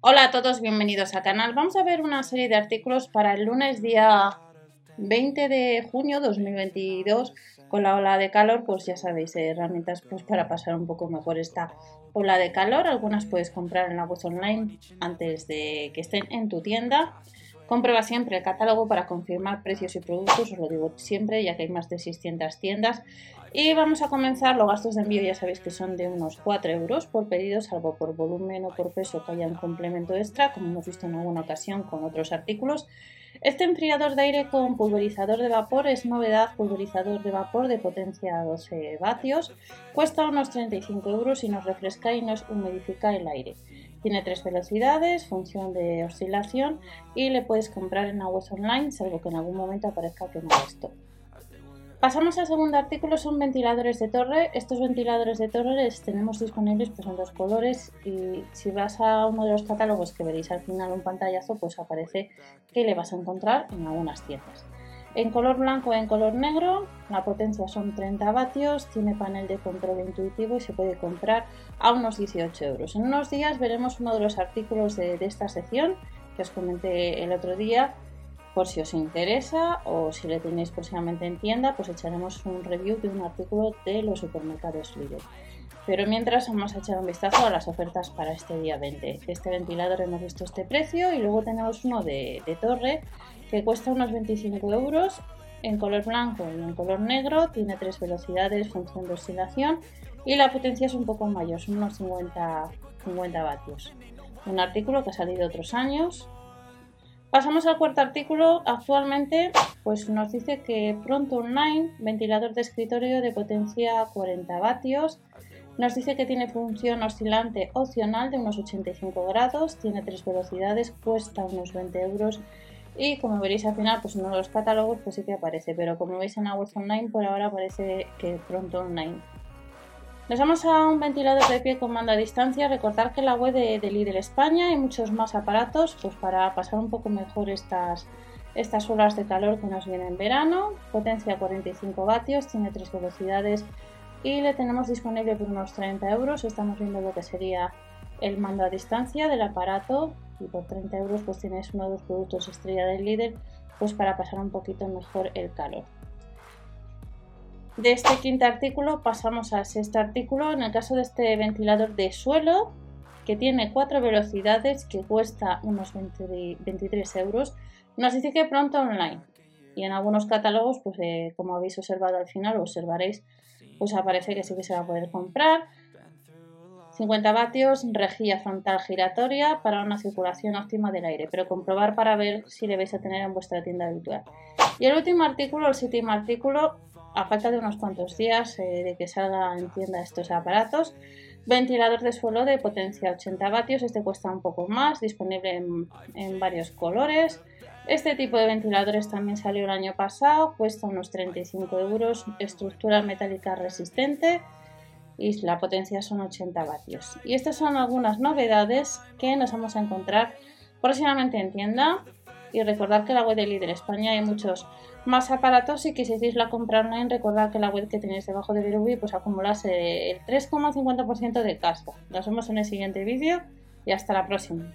Hola a todos, bienvenidos al canal. Vamos a ver una serie de artículos para el lunes día 20 de junio 2022 con la ola de calor, pues ya sabéis, eh, herramientas pues para pasar un poco mejor esta ola de calor. Algunas puedes comprar en la web online antes de que estén en tu tienda. Comprueba siempre el catálogo para confirmar precios y productos, os lo digo siempre, ya que hay más de 600 tiendas. Y vamos a comenzar, los gastos de envío ya sabéis que son de unos 4 euros por pedido, salvo por volumen o por peso que haya un complemento extra, como hemos visto en alguna ocasión con otros artículos. Este enfriador de aire con pulverizador de vapor es novedad, pulverizador de vapor de potencia 12 vatios, cuesta unos 35 euros y nos refresca y nos humidifica el aire. Tiene tres velocidades, función de oscilación y le puedes comprar en la online, salvo que en algún momento aparezca que no esto. Pasamos al segundo artículo, son ventiladores de torre. Estos ventiladores de torre los tenemos disponibles pues, en dos colores y si vas a uno de los catálogos que veréis al final un pantallazo, pues aparece que le vas a encontrar en algunas tiendas. En color blanco y en color negro, la potencia son 30 vatios, tiene panel de control intuitivo y se puede comprar a unos 18 euros. En unos días veremos uno de los artículos de, de esta sección que os comenté el otro día por si os interesa o si le tenéis próximamente en tienda, pues echaremos un review de un artículo de los supermercados Lidl. Pero mientras vamos a echar un vistazo a las ofertas para este día 20. Este ventilador hemos visto este precio y luego tenemos uno de, torre que cuesta unos 25 euros en color blanco y en color negro. Tiene tres velocidades, función de oscilación y la potencia es un poco mayor, son unos 50, 50 vatios. Un artículo que ha salido otros años Pasamos al cuarto artículo. Actualmente pues nos dice que Pronto Online, ventilador de escritorio de potencia 40 vatios, nos dice que tiene función oscilante opcional de unos 85 grados, tiene tres velocidades, cuesta unos 20 euros y como veréis al final, pues uno de los catálogos pues sí que aparece, pero como veis en la web online por ahora parece que Pronto Online. Nos vamos a un ventilador de pie con mando a distancia. Recordar que la web de, de Lidl España hay muchos más aparatos pues para pasar un poco mejor estas, estas olas de calor que nos vienen en verano. Potencia 45 vatios, tiene tres velocidades y le tenemos disponible por unos 30 euros. Estamos viendo lo que sería el mando a distancia del aparato y por 30 euros pues tienes uno de los productos estrella del Lidl pues para pasar un poquito mejor el calor. De este quinto artículo pasamos al sexto artículo. En el caso de este ventilador de suelo, que tiene cuatro velocidades, que cuesta unos 23 euros, nos dice que pronto online. Y en algunos catálogos, pues eh, como habéis observado al final, observaréis, pues aparece que sí que se va a poder comprar. 50 vatios, rejilla frontal giratoria para una circulación óptima del aire, pero comprobar para ver si le vais a tener en vuestra tienda habitual. Y el último artículo, el séptimo artículo, a falta de unos cuantos días eh, de que salga en tienda estos aparatos. Ventilador de suelo de potencia 80 vatios, este cuesta un poco más, disponible en, varios colores. Este tipo de ventiladores también salió el año pasado, cuesta unos 35 euros, estructura metálica resistente y la potencia son 80 vatios. Y estas son algunas novedades que nos vamos a encontrar próximamente en tienda. Y recordar que la web de Líder España hay muchos más aparatos y que si hacéis la compra online, recordad que la web que tenéis debajo de Virubi pues acumulas el 3,50% de casco. Nos vemos en el siguiente vídeo y hasta la próxima.